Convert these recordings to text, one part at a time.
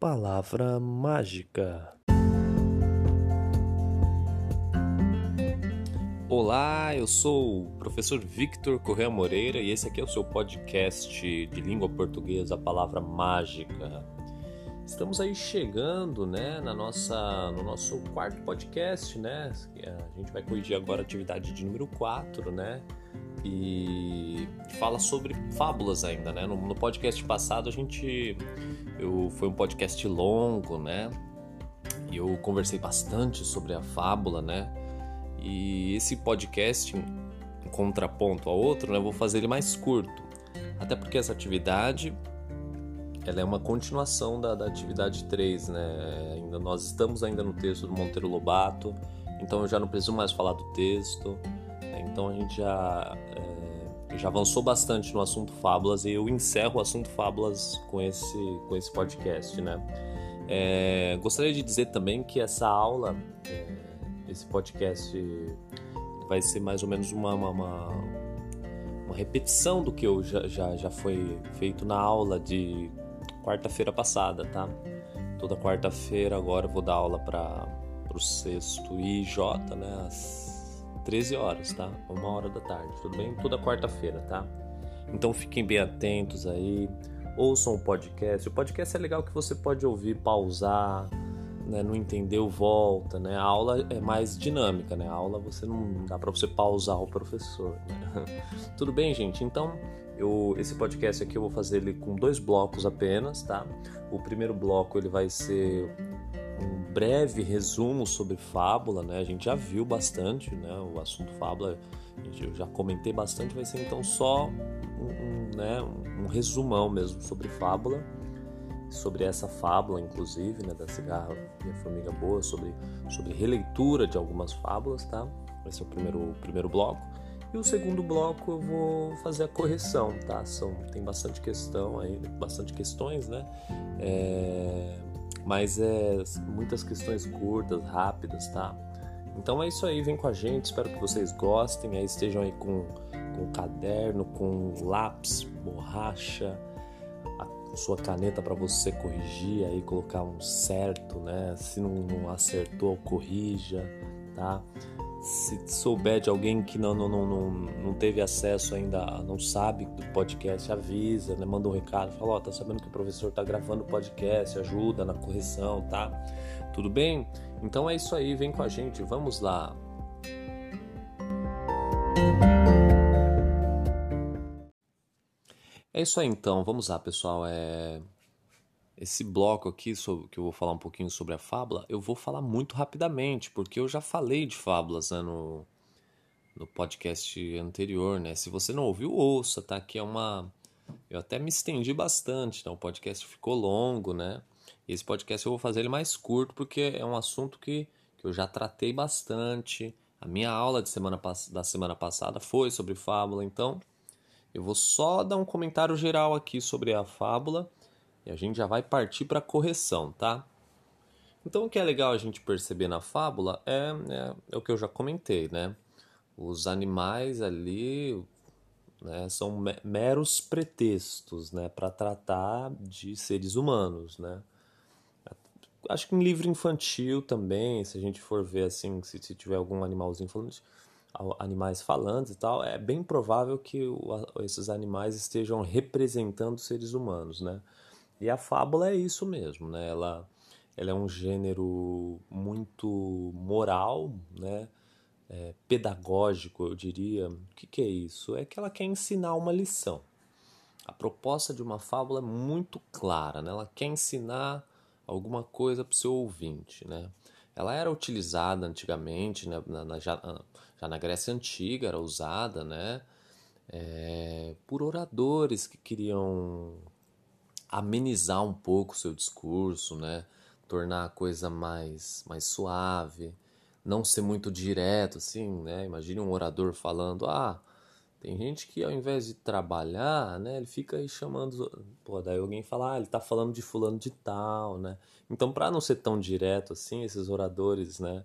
Palavra mágica. Olá, eu sou o professor Victor Correa Moreira e esse aqui é o seu podcast de língua portuguesa, Palavra Mágica. Estamos aí chegando, né, na nossa, no nosso quarto podcast, né? A gente vai corrigir agora a atividade de número 4, né? E fala sobre fábulas ainda, né? No, no podcast passado a gente eu foi um podcast longo, né? E eu conversei bastante sobre a fábula, né? E esse podcast em contraponto ao outro, né, eu vou fazer ele mais curto. Até porque essa atividade ela é uma continuação da, da atividade 3, né? Ainda, nós estamos ainda no texto do Monteiro Lobato, então eu já não preciso mais falar do texto. Né? Então a gente já, é, já avançou bastante no assunto fábulas e eu encerro o assunto fábulas com esse, com esse podcast, né? É, gostaria de dizer também que essa aula, é, esse podcast vai ser mais ou menos uma, uma, uma, uma repetição do que eu já, já, já foi feito na aula de quarta-feira passada, tá? Toda quarta-feira agora eu vou dar aula para o sexto IJ, né? Às 13 horas, tá? Uma hora da tarde, tudo bem? Toda quarta-feira, tá? Então fiquem bem atentos aí, ouçam o podcast. O podcast é legal que você pode ouvir, pausar, né? não entendeu, volta, né? A aula é mais dinâmica, né? A aula você não dá para você pausar o professor. Né? Tudo bem, gente? Então eu, esse podcast aqui eu vou fazer ele com dois blocos apenas, tá? O primeiro bloco ele vai ser um breve resumo sobre fábula, né? A gente já viu bastante, né? O assunto fábula, eu já comentei bastante, vai ser então só um, um né? um resumão mesmo sobre fábula, sobre essa fábula, inclusive, né? Da cigarra e a formiga boa, sobre, sobre releitura de algumas fábulas, tá? Esse é o primeiro, o primeiro bloco. E o segundo bloco eu vou fazer a correção, tá? São, tem bastante questão aí, bastante questões, né? É, mas é muitas questões curtas, rápidas, tá? Então é isso aí, vem com a gente, espero que vocês gostem, aí estejam aí com, com caderno, com lápis, borracha, a sua caneta para você corrigir, aí colocar um certo, né? Se não, não acertou, corrija, tá? Se souber de alguém que não, não, não, não, teve acesso ainda, não sabe do podcast, avisa, né? manda um recado, fala, ó, oh, tá sabendo que o professor tá gravando o podcast, ajuda na correção, tá? Tudo bem? Então é isso aí, vem com a gente, vamos lá. É isso aí então, vamos lá pessoal, é esse bloco aqui, sobre, que eu vou falar um pouquinho sobre a fábula, eu vou falar muito rapidamente, porque eu já falei de fábulas né, no, no podcast anterior, né? Se você não ouviu, ouça, tá? Que é uma... Eu até me estendi bastante, então o podcast ficou longo, né? Esse podcast eu vou fazer ele mais curto, porque é um assunto que, que eu já tratei bastante. A minha aula de semana, da semana passada foi sobre fábula, então eu vou só dar um comentário geral aqui sobre a fábula e a gente já vai partir para a correção, tá? Então, o que é legal a gente perceber na fábula é, é, é o que eu já comentei, né? Os animais ali né, são meros pretextos né, para tratar de seres humanos, né? Acho que em livro infantil também, se a gente for ver assim, se, se tiver algum animalzinho falando, animais falantes e tal, é bem provável que o, esses animais estejam representando seres humanos, né? E a fábula é isso mesmo, né? Ela, ela é um gênero muito moral, né? É, pedagógico, eu diria. O que, que é isso? É que ela quer ensinar uma lição. A proposta de uma fábula é muito clara, né? Ela quer ensinar alguma coisa para o seu ouvinte, né? Ela era utilizada antigamente, né? na, na, já, já, na Grécia Antiga era usada, né? É, por oradores que queriam amenizar um pouco o seu discurso, né? Tornar a coisa mais, mais suave, não ser muito direto, assim, né? Imagine um orador falando, ah, tem gente que ao invés de trabalhar, né, ele fica aí chamando, pô, daí alguém fala, ah, ele tá falando de fulano de tal, né? Então, para não ser tão direto assim, esses oradores, né,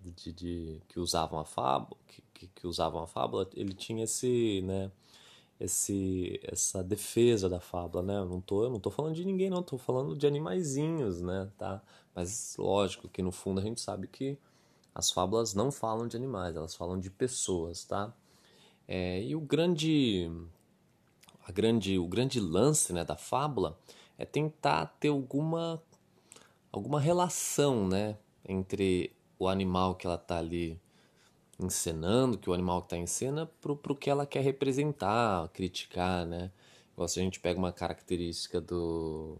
de, de que usavam a fábula, que, que, que usavam a fábula, ele tinha esse, né, esse essa defesa da fábula, né? Eu não tô, eu não tô falando de ninguém, não, tô falando de animaizinhos, né, tá? Mas lógico que no fundo a gente sabe que as fábulas não falam de animais, elas falam de pessoas, tá? É, e o grande a grande o grande lance, né, da fábula é tentar ter alguma alguma relação, né, entre o animal que ela está ali encenando, que o animal está em cena, para o que ela quer representar, criticar, né? Igual se a gente pega uma característica do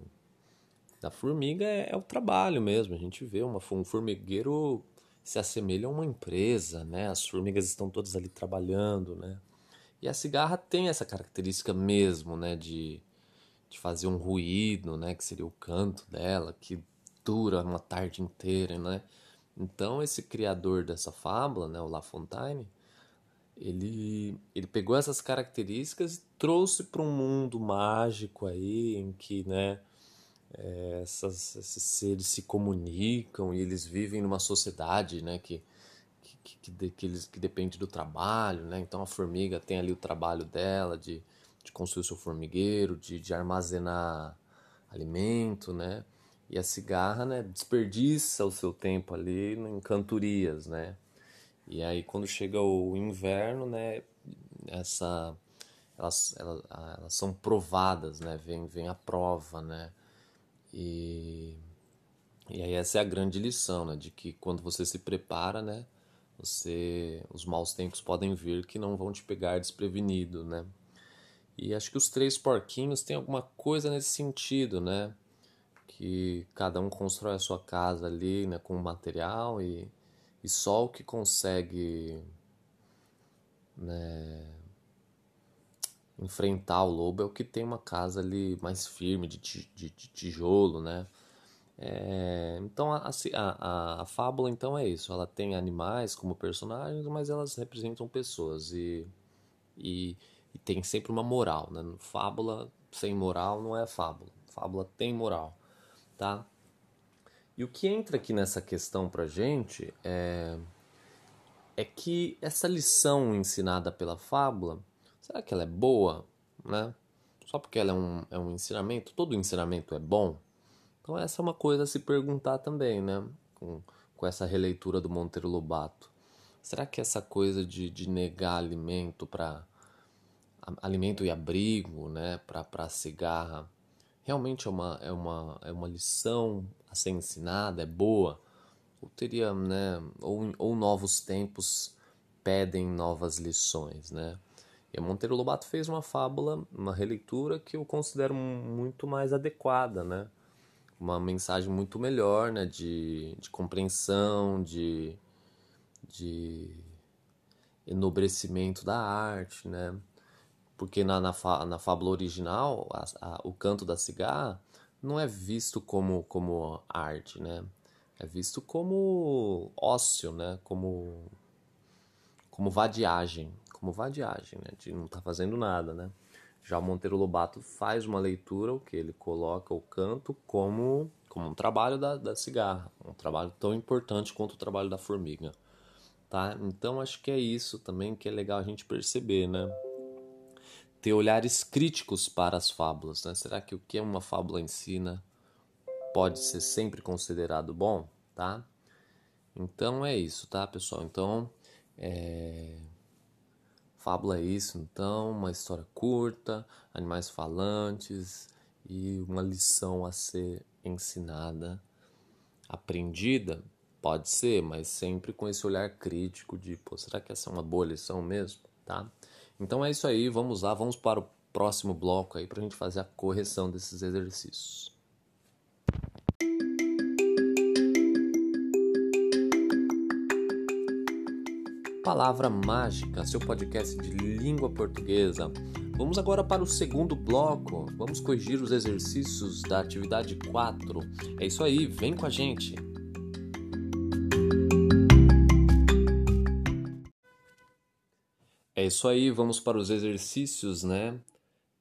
da formiga é, é, o trabalho mesmo. A gente vê uma, um formigueiro se assemelha a uma empresa, né? As formigas estão todas ali trabalhando, né? E a cigarra tem essa característica mesmo, né? De, de fazer um ruído, né? Que seria o canto dela, que dura uma tarde inteira, né? Então esse criador dessa fábula, né, o La Fontaine, ele, ele pegou essas características e trouxe para um mundo mágico aí em que, né, é, essas, esses seres se comunicam e eles vivem numa sociedade, né, que que, que, que, eles, que depende do trabalho, né? Então a formiga tem ali o trabalho dela de, de construir seu formigueiro, de, de armazenar alimento, né? E a cigarra, né, desperdiça o seu tempo ali em cantorias, né? E aí quando chega o inverno, né, essa elas, elas, elas são provadas, né? Vem, vem a prova, né? E, e aí essa é a grande lição, né? De que quando você se prepara, né? Você, os maus tempos podem vir que não vão te pegar desprevenido, né? E acho que os três porquinhos têm alguma coisa nesse sentido, né? Que cada um constrói a sua casa ali, né, com material e, e só o que consegue né, enfrentar o lobo é o que tem uma casa ali mais firme, de, de, de tijolo, né? É, então a, a, a, fábula então é isso, ela tem animais como personagens, mas elas representam pessoas e, e, e tem sempre uma moral, né? Fábula sem moral não é fábula, fábula tem moral tá? E o que entra aqui nessa questão pra gente é, é que essa lição ensinada pela fábula, será que ela é boa, né? Só porque ela é um, é um ensinamento, todo ensinamento é bom? Então essa é uma coisa a se perguntar também, né? Com, com essa releitura do Monteiro Lobato. Será que essa coisa de, de negar alimento para alimento e abrigo, né, para a cigarra, realmente é uma, é uma, é uma lição a ser ensinada, é boa, ou teria, né, ou, ou novos tempos pedem novas lições, né? E a Monteiro Lobato fez uma fábula, uma releitura que eu considero muito mais adequada, né? Uma mensagem muito melhor, né? De, de compreensão, de, de enobrecimento da arte, né? Porque na, na, na fábula original, a, a, o canto da cigarra não é visto como, como arte, né? É visto como ócio, né? Como, como vadiagem. Como vadiagem, né? De não estar tá fazendo nada, né? Já o Monteiro Lobato faz uma leitura, o que ele coloca o canto como, como um trabalho da, da cigarra, um trabalho tão importante quanto o trabalho da formiga, tá? Então acho que é isso também que é legal a gente perceber, né? Ter olhares críticos para as fábulas. Né? Será que o que uma fábula ensina pode ser sempre considerado bom? Tá? Então é isso, tá, pessoal? Então, é... fábula é isso. Então, uma história curta, animais falantes e uma lição a ser ensinada, aprendida. Pode ser, mas sempre com esse olhar crítico de, pô, será que essa é uma boa lição mesmo? Tá? Então é isso aí, vamos lá, vamos para o próximo bloco aí para a gente fazer a correção desses exercícios. Palavra Mágica, seu podcast de língua portuguesa. Vamos agora para o segundo bloco. Vamos corrigir os exercícios da atividade 4. É isso aí, vem com a gente. É isso aí, vamos para os exercícios, né?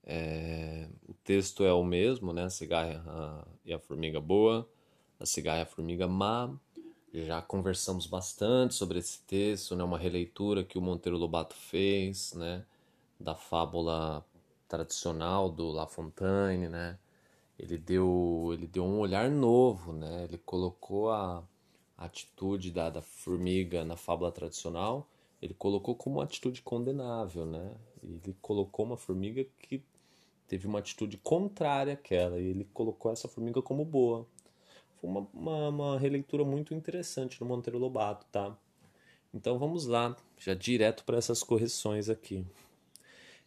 É, o texto é o mesmo, né? A cigarra e a formiga boa, a cigarra e a formiga má. Já conversamos bastante sobre esse texto, né? Uma releitura que o Monteiro Lobato fez, né? da fábula tradicional do La Fontaine, né? Ele deu, ele deu um olhar novo, né? Ele colocou a, a atitude da, da formiga na fábula tradicional, ele colocou como uma atitude condenável, né? Ele colocou uma formiga que teve uma atitude contrária àquela, e ele colocou essa formiga como boa. Foi uma, uma, uma releitura muito interessante no Monteiro Lobato, tá? Então vamos lá, já direto para essas correções aqui.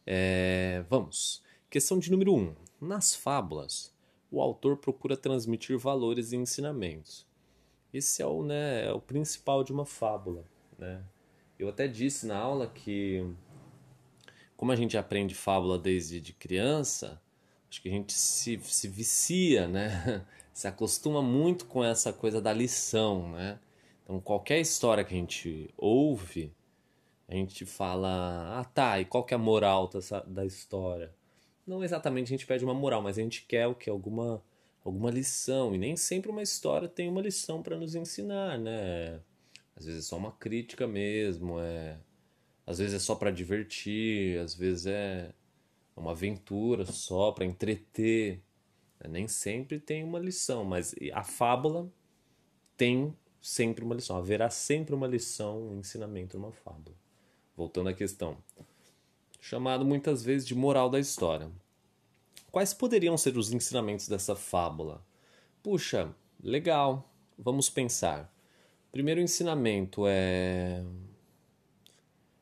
É, vamos. Questão de número 1. Um. Nas fábulas, o autor procura transmitir valores e ensinamentos. Esse é o, né, é o principal de uma fábula. Né? Eu até disse na aula que, como a gente aprende fábula desde de criança, acho que a gente se, se vicia, né? se acostuma muito com essa coisa da lição. Né? Então, qualquer história que a gente ouve, a gente fala, ah tá, e qual que é a moral dessa, da história? Não exatamente a gente pede uma moral, mas a gente quer o que? Alguma, alguma lição. E nem sempre uma história tem uma lição para nos ensinar, né? Às vezes é só uma crítica mesmo, é... às vezes é só para divertir, às vezes é uma aventura só para entreter. Nem sempre tem uma lição, mas a fábula tem sempre uma lição. Haverá sempre uma lição, um ensinamento numa fábula voltando à questão, chamado muitas vezes de moral da história. Quais poderiam ser os ensinamentos dessa fábula? Puxa, legal, vamos pensar. Primeiro ensinamento é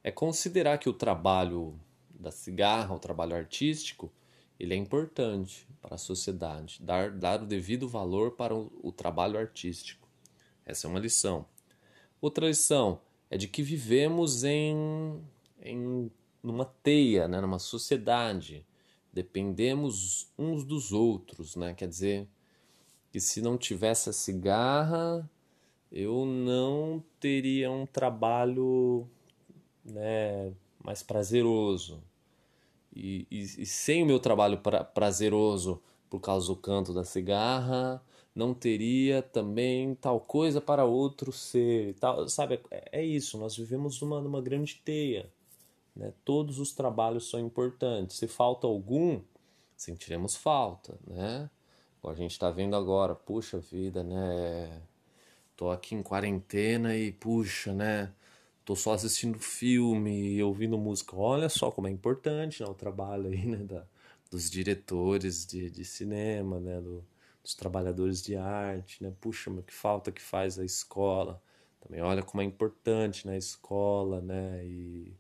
é considerar que o trabalho da cigarra, o trabalho artístico, ele é importante para a sociedade, dar, dar o devido valor para o, o trabalho artístico. Essa é uma lição. Outra lição é de que vivemos em, em numa teia, né, numa sociedade. Dependemos uns dos outros, né? Quer dizer, que se não tivesse a cigarra, eu não teria um trabalho né, mais prazeroso. E, e, e sem o meu trabalho pra, prazeroso por causa do canto da cigarra, não teria também tal coisa para outro ser, tal, sabe? É, é isso, nós vivemos numa, numa grande teia. Né? Todos os trabalhos são importantes. Se falta algum, sentiremos falta, né? a gente está vendo agora, puxa vida, né? Tô aqui em quarentena e puxa, né? Tô só assistindo filme e ouvindo música. Olha só como é importante né? o trabalho aí, né? Da, dos diretores de, de cinema, né? Do, dos trabalhadores de arte, né? Puxa, mas que falta que faz a escola. Também olha como é importante na né, escola, né? E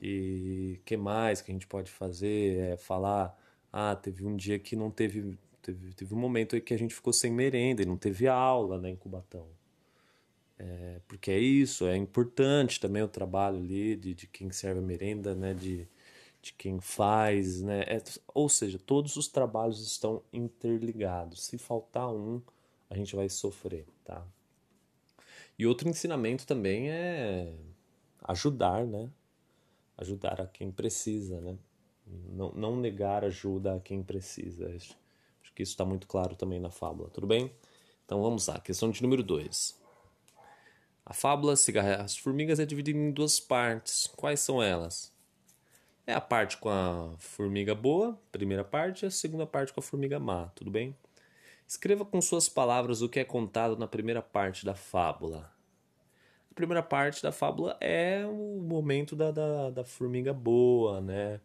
e que mais que a gente pode fazer é falar, ah, teve um dia que não teve teve, teve um momento aí que a gente ficou sem merenda e não teve aula, né, em Cubatão. É, porque é isso, é importante também o trabalho ali de, de quem serve a merenda, né, de de quem faz, né? É, ou seja, todos os trabalhos estão interligados. Se faltar um, a gente vai sofrer, tá? E outro ensinamento também é ajudar, né? Ajudar a quem precisa, né? Não, não negar ajuda a quem precisa. Acho que isso está muito claro também na fábula, tudo bem? Então vamos lá, questão de número 2. A fábula Cigarras as Formigas é dividida em duas partes. Quais são elas? É a parte com a formiga boa, primeira parte, e a segunda parte com a formiga má, tudo bem? Escreva com suas palavras o que é contado na primeira parte da fábula. A primeira parte da fábula é o momento da, da, da formiga boa, né?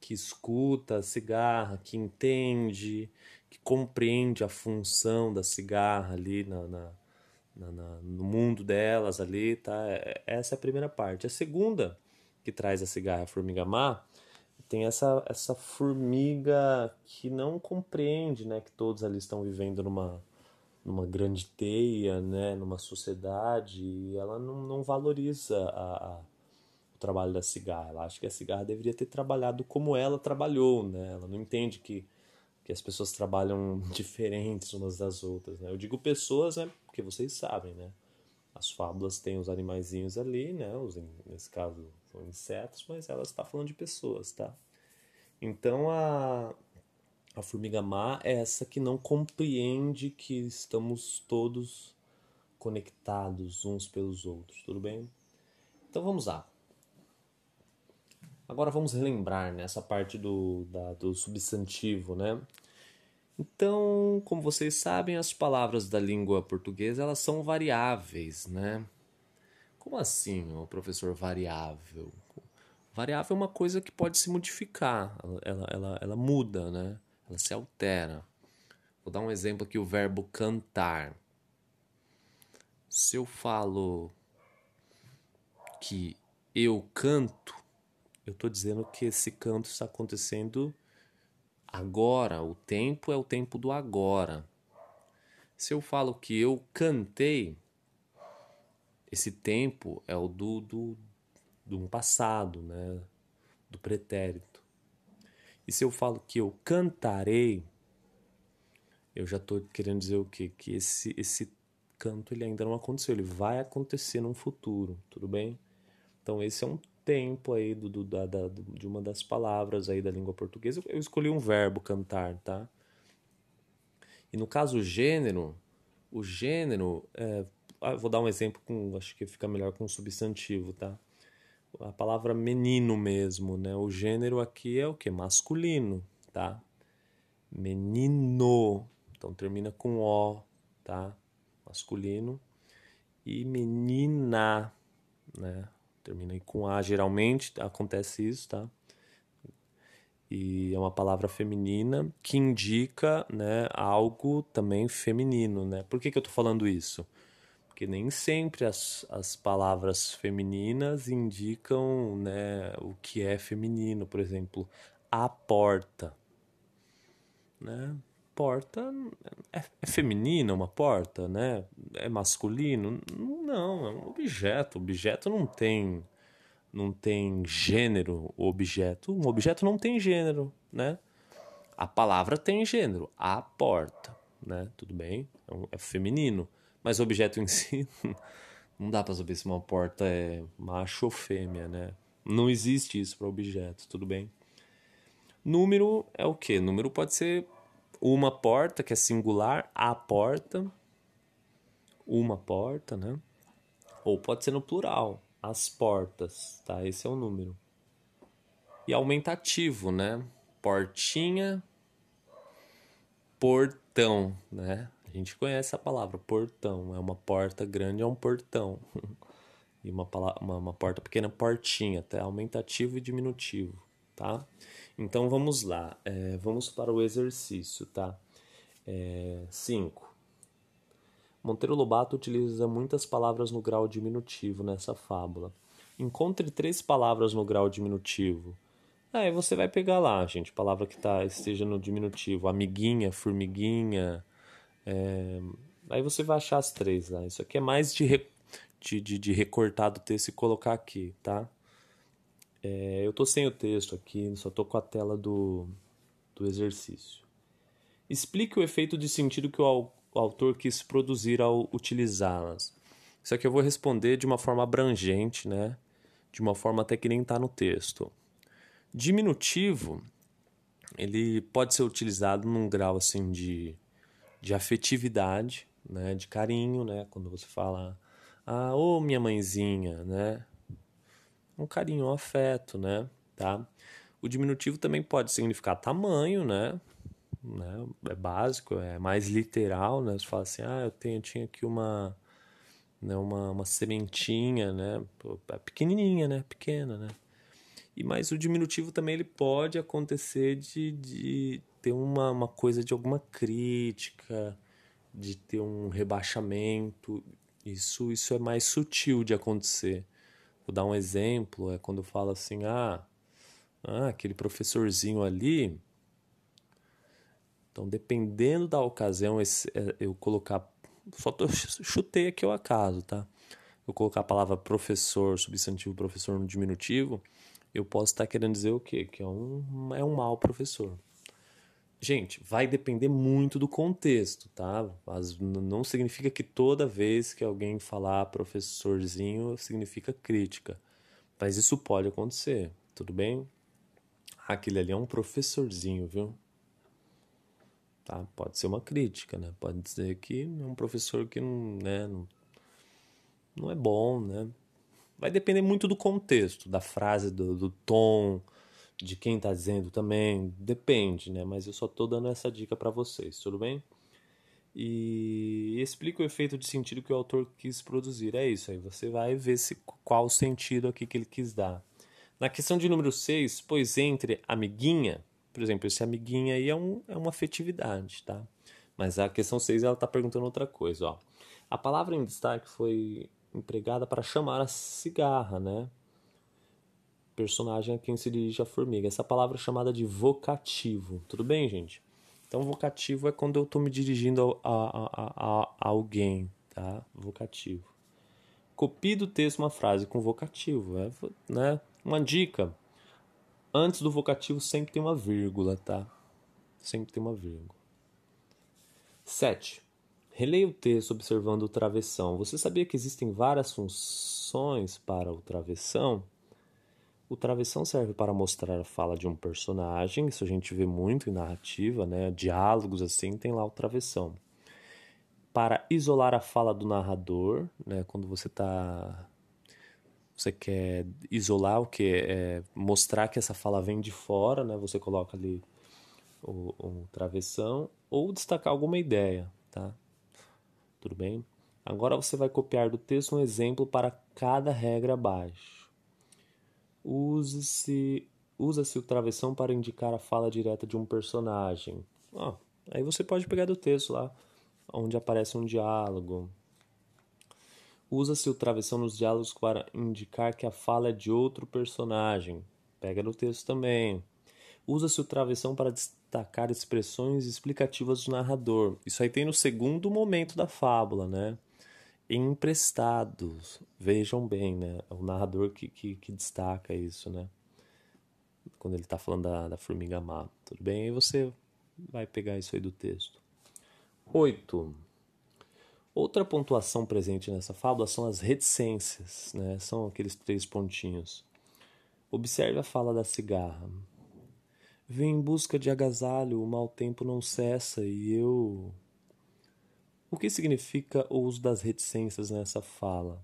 Que escuta a cigarra, que entende, que compreende a função da cigarra ali na, na, na, no mundo delas ali, tá? É, essa é a primeira parte. A segunda que traz a cigarra a formiga má, tem essa, essa formiga que não compreende né, que todos ali estão vivendo numa, numa grande teia, né, numa sociedade, e ela não, não valoriza a, a, o trabalho da cigarra. Ela acha que a cigarra deveria ter trabalhado como ela trabalhou, né? ela não entende que, que as pessoas trabalham diferentes umas das outras. Né? Eu digo pessoas, né, porque vocês sabem, né? As fábulas têm os animaizinhos ali, né? Os, nesse caso são insetos, mas ela está falando de pessoas, tá? Então a, a formiga má é essa que não compreende que estamos todos conectados uns pelos outros, tudo bem? Então vamos lá. Agora vamos relembrar nessa né, parte do, da, do substantivo, né? Então, como vocês sabem, as palavras da língua portuguesa elas são variáveis, né? Como assim, o professor variável? Variável é uma coisa que pode se modificar, ela, ela, ela muda, né? Ela se altera. Vou dar um exemplo aqui, o verbo cantar. Se eu falo que eu canto, eu estou dizendo que esse canto está acontecendo agora. O tempo é o tempo do agora. Se eu falo que eu cantei, esse tempo é o do, do, do passado, né? do pretérito. E se eu falo que eu cantarei, eu já estou querendo dizer o quê? Que esse, esse canto ele ainda não aconteceu, ele vai acontecer no futuro, tudo bem? Então esse é um tempo aí do, do da, da, de uma das palavras aí da língua portuguesa. Eu escolhi um verbo cantar, tá? E no caso gênero, o gênero, é, ah, vou dar um exemplo com, acho que fica melhor com substantivo, tá? A palavra menino mesmo, né? O gênero aqui é o que? Masculino, tá? Menino, então termina com O, tá? Masculino. E menina, né? Termina aí com A, geralmente acontece isso, tá? E é uma palavra feminina que indica né, algo também feminino, né? Por que, que eu tô falando isso? Porque nem sempre as, as palavras femininas indicam né, o que é feminino. Por exemplo, a porta. Né? Porta é, é feminina uma porta, né? É masculino? Não, é um objeto. O objeto não tem não tem gênero, o objeto. Um objeto não tem gênero, né? A palavra tem gênero, a porta, né? Tudo bem? É, é feminino, mas o objeto em si não dá para saber se uma porta é macho ou fêmea, né? Não existe isso para objeto, tudo bem? Número é o quê? Número pode ser uma porta, que é singular, a porta, uma porta, né? Ou pode ser no plural, as portas, tá? Esse é o número. E aumentativo, né? Portinha, portão, né? A gente conhece a palavra portão, é uma porta grande, é um portão. e uma, uma, uma porta pequena, portinha, tá? Aumentativo e diminutivo, tá? Então vamos lá, é, vamos para o exercício, tá? 5. É, Monteiro Lobato utiliza muitas palavras no grau diminutivo nessa fábula. Encontre três palavras no grau diminutivo. Aí você vai pegar lá, gente, palavra que tá, esteja no diminutivo. Amiguinha, formiguinha. É... Aí você vai achar as três lá. Isso aqui é mais de, re... de, de, de recortar do texto e colocar aqui, tá? É, eu estou sem o texto aqui, só estou com a tela do, do exercício. Explique o efeito de sentido que o, o autor quis produzir ao utilizá-las. Isso aqui eu vou responder de uma forma abrangente, né? de uma forma até que nem está no texto. Diminutivo, ele pode ser utilizado num grau assim de, de afetividade, né? de carinho, né? quando você fala, ah, ô minha mãezinha, né? Um carinho, um afeto, né? Tá? O diminutivo também pode significar tamanho, né? né? É básico, é mais literal, né? Você fala assim, ah, eu tenho, tinha aqui uma, né, uma, uma sementinha, né? É pequenininha, né? Pequena, né? E mas o diminutivo também ele pode acontecer de, de ter uma, uma coisa de alguma crítica, de ter um rebaixamento. Isso, isso é mais sutil de acontecer. Vou dar um exemplo, é quando eu falo assim, ah, ah aquele professorzinho ali. Então, dependendo da ocasião, esse, é, eu colocar. Só tô, chutei aqui o acaso, tá? Eu colocar a palavra professor, substantivo professor no diminutivo, eu posso estar querendo dizer o quê? Que é um, é um mau professor. Gente, vai depender muito do contexto, tá? Mas não significa que toda vez que alguém falar professorzinho significa crítica. Mas isso pode acontecer, tudo bem? Aquele ali é um professorzinho, viu? Tá? Pode ser uma crítica, né? Pode dizer que é um professor que não, né, não, não é bom, né? Vai depender muito do contexto, da frase, do, do tom, de quem está dizendo também. Depende, né? Mas eu só estou dando essa dica para vocês, tudo bem? E explica o efeito de sentido que o autor quis produzir. É isso aí, você vai ver se, qual o sentido aqui que ele quis dar. Na questão de número 6, pois entre amiguinha, por exemplo, esse amiguinha aí é, um, é uma afetividade, tá? Mas a questão 6 ela está perguntando outra coisa, ó. A palavra em destaque foi empregada para chamar a cigarra, né? Personagem a quem se dirige a formiga. Essa palavra é chamada de vocativo. Tudo bem, gente? Então, vocativo é quando eu estou me dirigindo a, a, a, a, alguém, tá? Vocativo. Copie do texto uma frase com vocativo, é, né? Uma dica. Antes do vocativo sempre tem uma vírgula, tá? Sempre tem uma vírgula. 7. Releia o texto observando o travessão. Você sabia que existem várias funções para o travessão? O travessão serve para mostrar a fala de um personagem, isso a gente vê muito em narrativa, né? Diálogos assim, tem lá o travessão. Para isolar a fala do narrador, né? Quando você está você quer isolar o que é mostrar que essa fala vem de fora, né? Você coloca ali o, o travessão ou destacar alguma ideia, tá? Tudo bem? Agora você vai copiar do texto um exemplo para cada regra abaixo. Use-se usa-se o travessão para indicar a fala direta de um personagem. Oh, aí você pode pegar do texto lá, onde aparece um diálogo. Usa-se o travessão nos diálogos para indicar que a fala é de outro personagem. Pega no texto também. Usa-se o travessão para destacar expressões explicativas do narrador. Isso aí tem no segundo momento da fábula, né? Emprestados. Vejam bem, né? É o narrador que, que, que destaca isso, né? Quando ele está falando da, da formiga má. Tudo bem? Aí você vai pegar isso aí do texto. 8. Outra pontuação presente nessa fábula são as reticências, né? São aqueles três pontinhos. Observe a fala da cigarra. Vem em busca de agasalho, o mau tempo não cessa e eu. O que significa o uso das reticências nessa fala?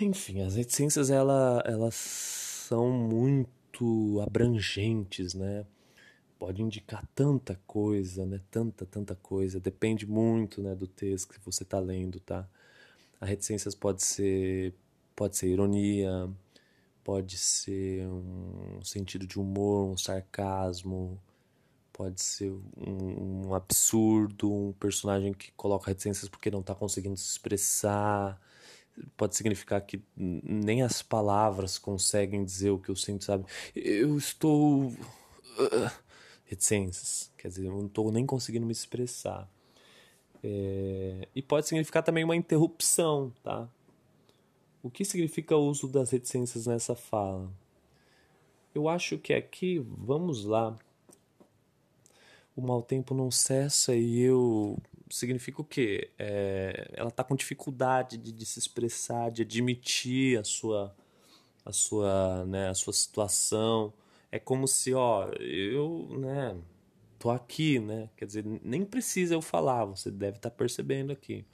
Enfim, as reticências ela, elas são muito abrangentes, né? Pode indicar tanta coisa, né? Tanta, tanta coisa. Depende muito, né, do texto que você está lendo, tá? A reticências pode ser pode ser ironia, pode ser um sentido de humor, um sarcasmo, pode ser um, um absurdo, um personagem que coloca reticências porque não está conseguindo se expressar. Pode significar que nem as palavras conseguem dizer o que eu sinto, sabe? Eu estou. Uh, reticências, quer dizer, eu não estou nem conseguindo me expressar. É... E pode significar também uma interrupção, tá? O que significa o uso das reticências nessa fala? Eu acho que aqui, vamos lá. O mau tempo não cessa e eu. Significa o quê? É, ela está com dificuldade de, de, se expressar, de admitir a sua, a sua, né, a sua situação. É como se, ó, eu, né, tô aqui, né? Quer dizer, nem precisa eu falar, você deve estar tá percebendo aqui.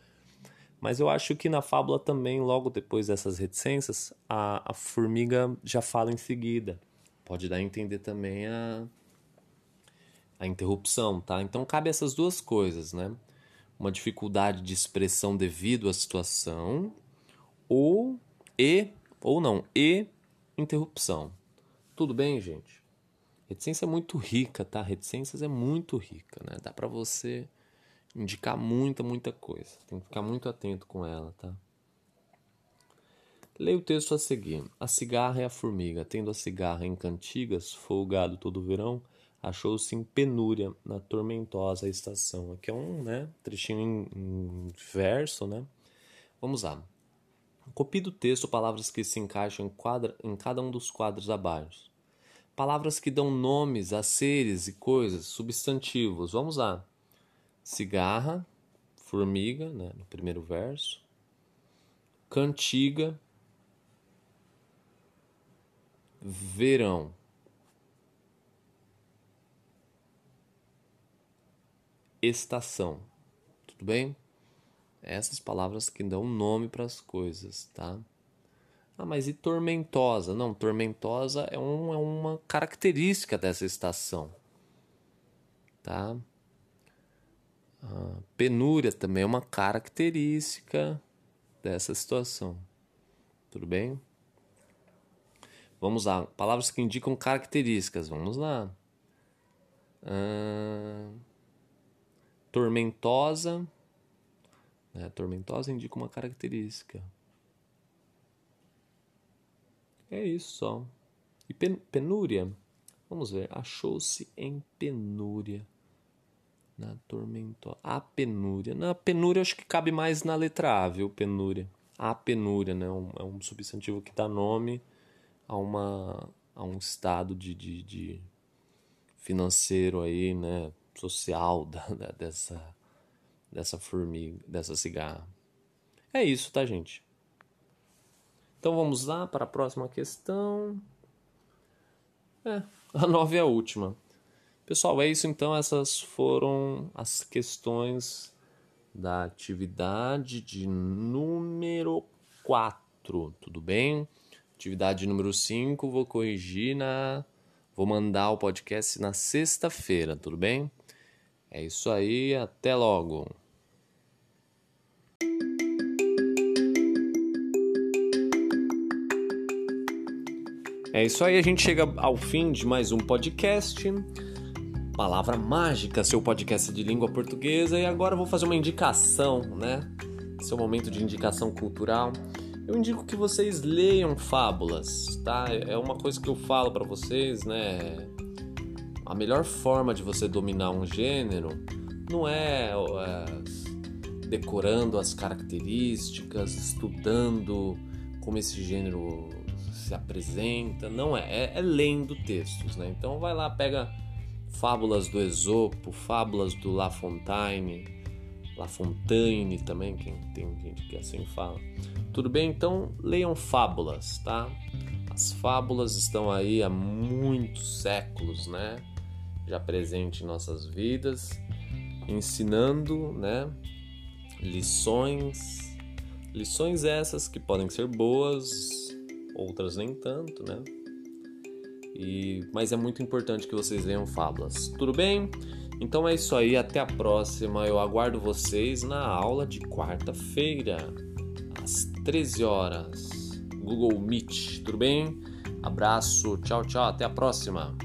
Mas eu acho que na fábula também, logo depois dessas reticências, a, a formiga já fala em seguida. Pode dar a entender também a, a interrupção, tá? Então cabe essas duas coisas, né? Uma dificuldade de expressão devido à situação ou e ou não, e interrupção. Tudo bem, gente? Reticência é muito rica, tá? Reticências é muito rica, né? Dá para você indicar muita, muita coisa. Tem que ficar muito atento com ela, tá? Leia o texto a seguir. A cigarra e a formiga. Tendo a cigarra em cantigas, folgado todo o verão, achou-se em penúria na tormentosa estação. Aqui é um né, trechinho em, em verso, né? Vamos lá. Copie do texto palavras que se encaixam em, quadra, em cada um dos quadros abaixo. Palavras que dão nomes a seres e coisas, substantivos. Vamos lá cigarra, formiga, né, no primeiro verso, cantiga, verão. Estação. Tudo bem? Essas palavras que dão nome para as coisas, tá? Ah, mas e tormentosa? Não, tormentosa é, um, é uma característica dessa estação. Tá? Ah, penúria também é uma característica dessa situação. Tudo bem? Vamos lá. Palavras que indicam características. Vamos lá. Ah, tormentosa. Né? Tormentosa indica uma característica. É isso só. E pen penúria? Vamos ver. Achou-se em penúria. Na tormentosa. A penúria. Na penúria acho que cabe mais na letra A, viu? Penúria. A penúria, né? Um, é um substantivo que dá nome a, uma, a um estado de, de, de financeiro aí, né? Social da, da, dessa, dessa formiga, dessa cigarra. É isso, tá, gente? Então vamos lá para a próxima questão. É, a nove é a última. Pessoal, é isso então. Essas foram as questões da atividade de número 4, tudo bem? Atividade número 5, vou corrigir na. Vou mandar o podcast na sexta-feira, tudo bem? É isso aí, até logo! É isso aí, a gente chega ao fim de mais um podcast. Palavra Mágica, seu podcast de língua portuguesa. E agora eu vou fazer uma indicação, né? Seu momento de indicação cultural. Eu indico que vocês leiam fábulas, tá? É uma coisa que eu falo para vocês, né? A melhor forma de você dominar um gênero não é, é decorando as características, estudando como esse gênero se apresenta, não é, é, é lendo textos, né? Então vai lá, pega fábulas do Esopo, fábulas do La Fontaine, La Fontaine também, quem tem gente que assim fala. Tudo bem? Então leiam fábulas, tá? As fábulas estão aí há muitos séculos, né? Já presente em nossas vidas, ensinando, né? Lições, lições essas que podem ser boas outras nem tanto, né? E, mas é muito importante que vocês leiam fábulas. Tudo bem? Então é isso aí, até a próxima. Eu aguardo vocês na aula de quarta-feira, às 13 horas. Google Meet, tudo bem? Abraço, tchau, tchau, até a próxima.